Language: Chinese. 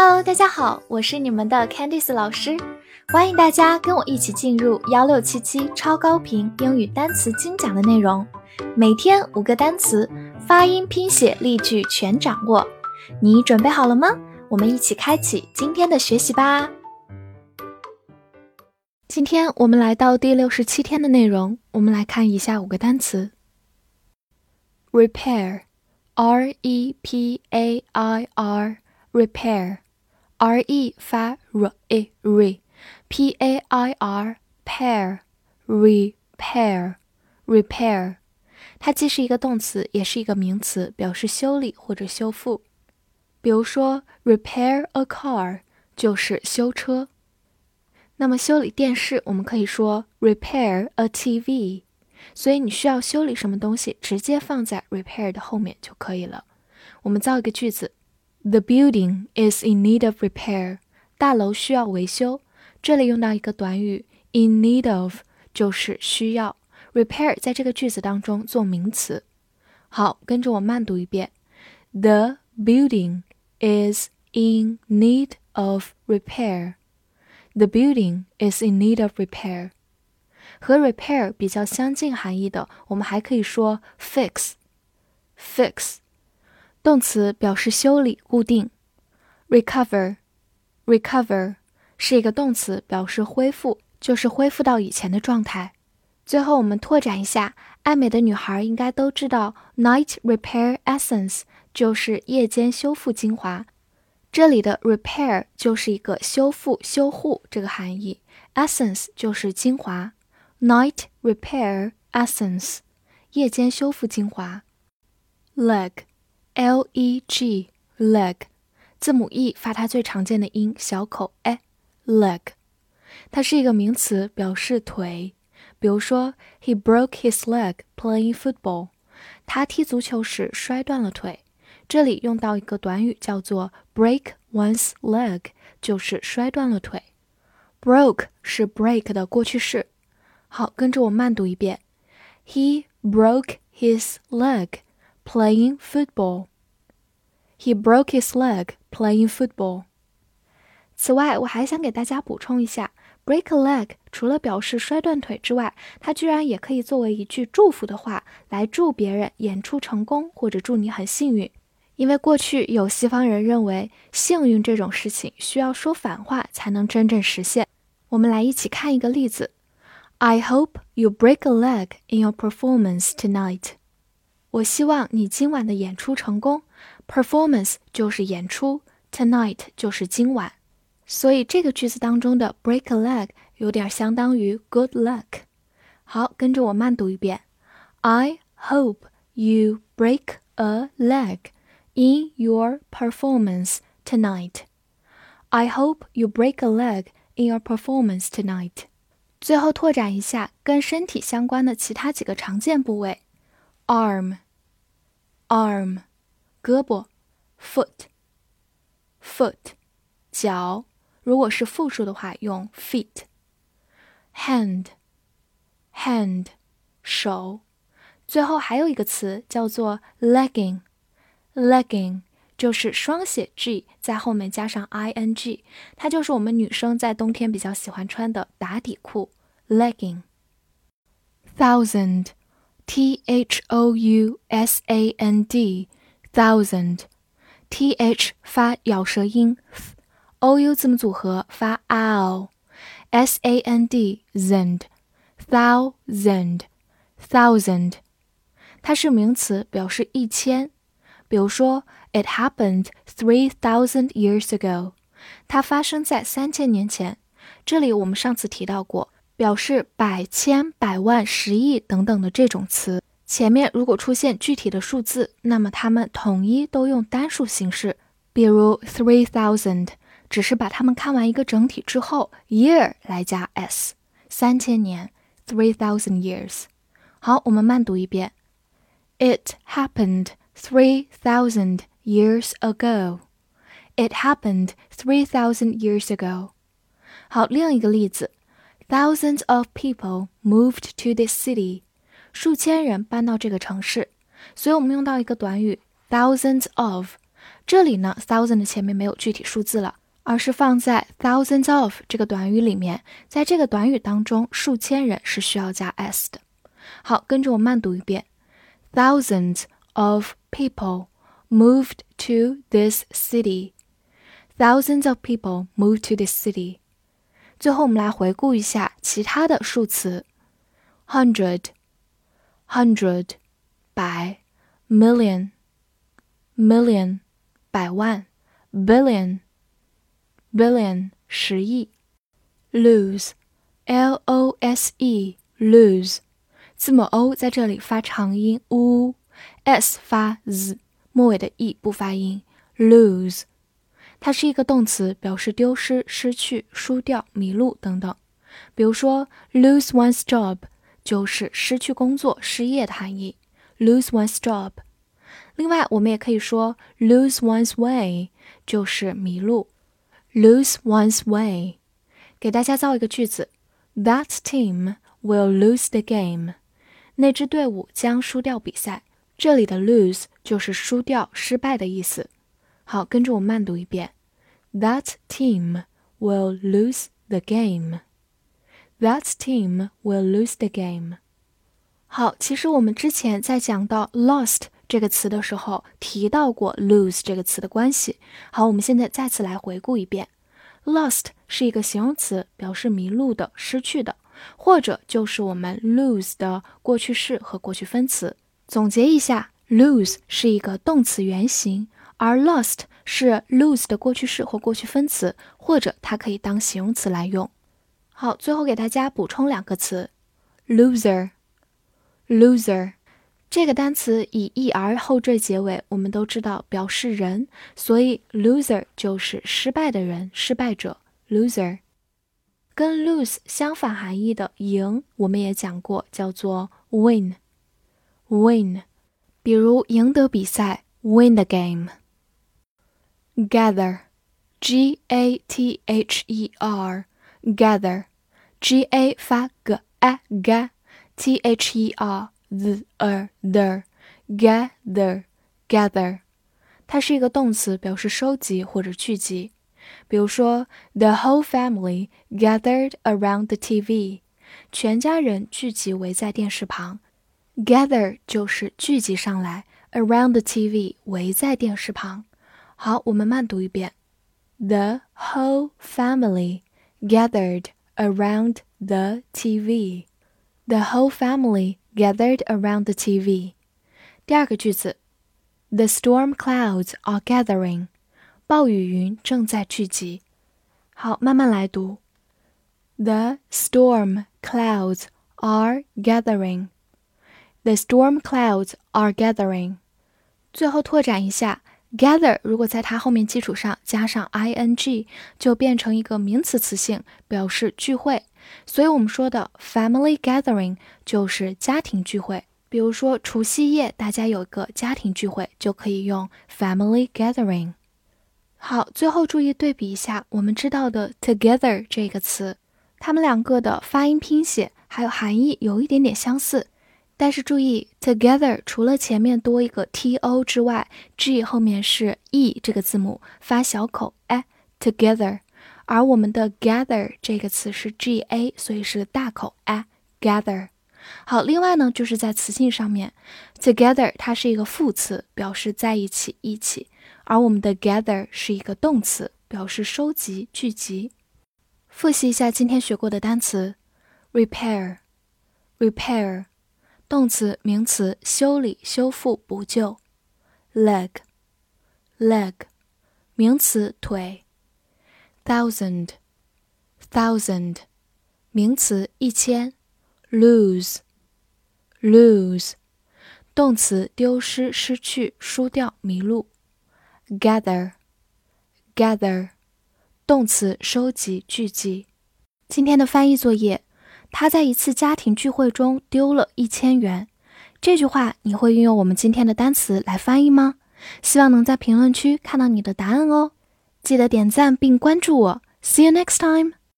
Hello，大家好，我是你们的 Candice 老师，欢迎大家跟我一起进入幺六七七超高频英语单词精讲的内容，每天五个单词，发音、拼写、例句全掌握，你准备好了吗？我们一起开启今天的学习吧。今天我们来到第六十七天的内容，我们来看以下五个单词：repair，r e p a i r，repair r e 发 r e re，p a i r pair repair repair，它既是一个动词，也是一个名词，表示修理或者修复。比如说，repair a car 就是修车。那么修理电视，我们可以说 repair a TV。所以你需要修理什么东西，直接放在 repair 的后面就可以了。我们造一个句子。The building is in need of repair. 大楼需要维修。这里用到一个短语 in need of，就是需要。repair 在这个句子当中做名词。好，跟着我慢读一遍。The building is in need of repair. The building is in need of repair. 和 repair 比较相近含义的，我们还可以说 fix。fix 动词表示修理、固定。recover，recover 是一个动词，表示恢复，就是恢复到以前的状态。最后，我们拓展一下，爱美的女孩应该都知道，Night Repair Essence 就是夜间修复精华。这里的 repair 就是一个修复、修护这个含义，essence 就是精华。Night Repair Essence 夜间修复精华。leg L E G leg，字母 e 发它最常见的音小口 e leg，它是一个名词，表示腿。比如说，He broke his leg playing football，他踢足球时摔断了腿。这里用到一个短语叫做 break one's leg，就是摔断了腿。broke 是 break 的过去式。好，跟着我慢读一遍，He broke his leg。Playing football, he broke his leg playing football. 此外，我还想给大家补充一下，break a leg 除了表示摔断腿之外，它居然也可以作为一句祝福的话，来祝别人演出成功，或者祝你很幸运。因为过去有西方人认为，幸运这种事情需要说反话才能真正实现。我们来一起看一个例子：I hope you break a leg in your performance tonight. 我希望你今晚的演出成功。Performance 就是演出，tonight 就是今晚，所以这个句子当中的 break a leg 有点相当于 good luck。好，跟着我慢读一遍：I hope you break a leg in your performance tonight. I hope you break a leg in your performance tonight. 最后拓展一下跟身体相关的其他几个常见部位。 Arm，胳膊；foot，foot，脚。如果是复数的话，用 feet。hand，hand，手。最后还有一个词叫做 legging，legging 就是双写 g 在后面加上 i n g，它就是我们女生在冬天比较喜欢穿的打底裤。legging。thousand。T H O U S A N D，thousand，T H 发咬舌音，O U 字母组合发 ow，S A N D zend，thousand，thousand，它是名词，表示一千。比如说，It happened three thousand years ago，它发生在三千年前。这里我们上次提到过。 表示百、千、百万、十亿等等的这种词，前面如果出现具体的数字，那么它们统一都用单数形式。比如 three thousand，只是把它们看完一个整体之后，year 来加 s，三千年，three thousand years。好，我们慢读一遍：It happened three thousand years ago. It happened three thousand years ago. 好，另一个例子。Thousands of people moved to this city，数千人搬到这个城市，所以我们用到一个短语 thousands of，这里呢，thousand 前面没有具体数字了，而是放在 thousands of 这个短语里面。在这个短语当中，数千人是需要加 s 的。好，跟着我慢读一遍：thousands of people moved to this city。Thousands of people moved to this city。最后，我们来回顾一下其他的数词：hundred，hundred，百；million，million，百万；billion，billion，十亿；lose，l o s e，lose，字母 o 在这里发长音 u，s 发 z，末尾的 e 不发音，lose。它是一个动词，表示丢失、失去、输掉、迷路等等。比如说，lose one's job 就是失去工作、失业的含义。lose one's job。另外，我们也可以说 lose one's way 就是迷路。lose one's way。给大家造一个句子：That team will lose the game。那支队伍将输掉比赛。这里的 lose 就是输掉、失败的意思。好，跟着我慢读一遍。That team will lose the game. That team will lose the game. 好，其实我们之前在讲到 lost 这个词的时候，提到过 lose 这个词的关系。好，我们现在再次来回顾一遍。Lost 是一个形容词，表示迷路的、失去的，或者就是我们 lose 的过去式和过去分词。总结一下，lose 是一个动词原形。而 lost 是 lose 的过去式或过去分词，或者它可以当形容词来用。好，最后给大家补充两个词：loser，loser 这个单词以 er 后缀结尾，我们都知道表示人，所以 loser 就是失败的人、失败者。loser 跟 lose 相反含义的赢，我们也讲过，叫做 win，win，比如赢得比赛，win the game。gather, g a t h e r, gather, g a 发 g a g, t h e r z er the, gather, gather，它是一个动词，表示收集或者聚集。比如说，The whole family gathered around the TV，全家人聚集围在电视旁。Gather 就是聚集上来，around the TV 围在电视旁。 好，我们慢读一遍。The whole family gathered around the TV. The whole family gathered around the TV. 第二个句子，The storm clouds are gathering. 暴雨云正在聚集。好，慢慢来读。The storm clouds are gathering. The storm clouds are gathering. 最后拓展一下。 Gather 如果在它后面基础上加上 ing，就变成一个名词词性，表示聚会。所以我们说的 family gathering 就是家庭聚会。比如说除夕夜大家有一个家庭聚会，就可以用 family gathering。好，最后注意对比一下我们知道的 together 这个词，它们两个的发音、拼写还有含义有一点点相似。但是注意，together 除了前面多一个 t o 之外，g 后面是 e 这个字母发小口，哎，together。而我们的 gather 这个词是 g a，所以是大口，哎，gather。好，另外呢，就是在词性上面，together 它是一个副词，表示在一起，一起。而我们的 gather 是一个动词，表示收集、聚集。复习一下今天学过的单词：repair，repair。动词、名词，修理、修复、补救。leg，leg，名词，腿。thousand，thousand，名词，一千。lose，lose，动词，丢失、失去、输掉、迷路。gather，gather，动词，收集、聚集。今天的翻译作业。他在一次家庭聚会中丢了一千元。这句话你会运用我们今天的单词来翻译吗？希望能在评论区看到你的答案哦！记得点赞并关注我。See you next time.